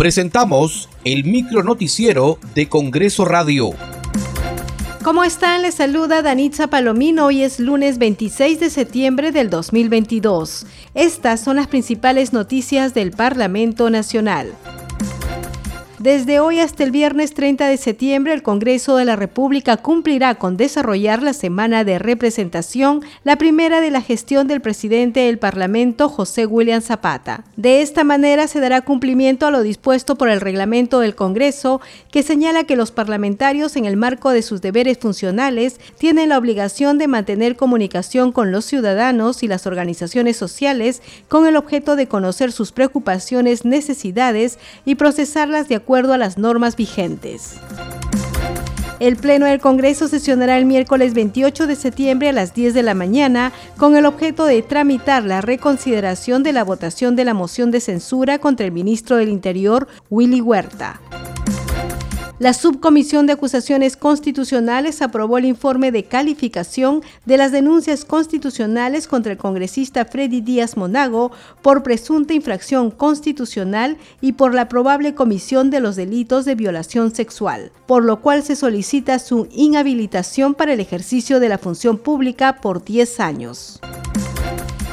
Presentamos el micro noticiero de Congreso Radio. ¿Cómo están? Les saluda Danitza Palomino. Hoy es lunes 26 de septiembre del 2022. Estas son las principales noticias del Parlamento Nacional. Desde hoy hasta el viernes 30 de septiembre, el Congreso de la República cumplirá con desarrollar la semana de representación, la primera de la gestión del presidente del Parlamento, José William Zapata. De esta manera se dará cumplimiento a lo dispuesto por el reglamento del Congreso, que señala que los parlamentarios, en el marco de sus deberes funcionales, tienen la obligación de mantener comunicación con los ciudadanos y las organizaciones sociales con el objeto de conocer sus preocupaciones, necesidades y procesarlas de acuerdo acuerdo a las normas vigentes. El Pleno del Congreso sesionará el miércoles 28 de septiembre a las 10 de la mañana con el objeto de tramitar la reconsideración de la votación de la moción de censura contra el ministro del Interior, Willy Huerta. La Subcomisión de Acusaciones Constitucionales aprobó el informe de calificación de las denuncias constitucionales contra el congresista Freddy Díaz Monago por presunta infracción constitucional y por la probable comisión de los delitos de violación sexual, por lo cual se solicita su inhabilitación para el ejercicio de la función pública por 10 años.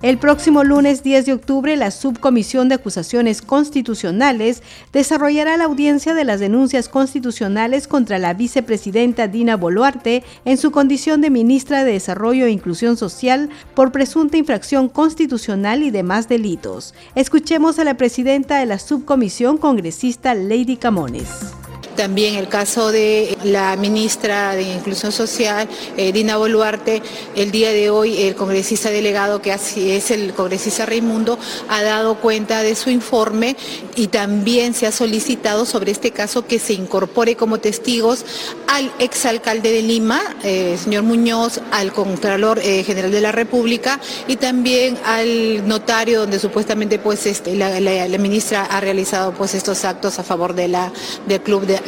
El próximo lunes 10 de octubre, la Subcomisión de Acusaciones Constitucionales desarrollará la audiencia de las denuncias constitucionales contra la vicepresidenta Dina Boluarte en su condición de ministra de Desarrollo e Inclusión Social por presunta infracción constitucional y demás delitos. Escuchemos a la presidenta de la subcomisión congresista Lady Camones. También el caso de la ministra de Inclusión Social, eh, Dina Boluarte, el día de hoy el congresista delegado, que así es el congresista Raimundo, ha dado cuenta de su informe y también se ha solicitado sobre este caso que se incorpore como testigos al exalcalde de Lima, eh, señor Muñoz, al Contralor eh, General de la República y también al notario donde supuestamente pues este, la, ministra ha realizado pues estos actos a favor de la, del club de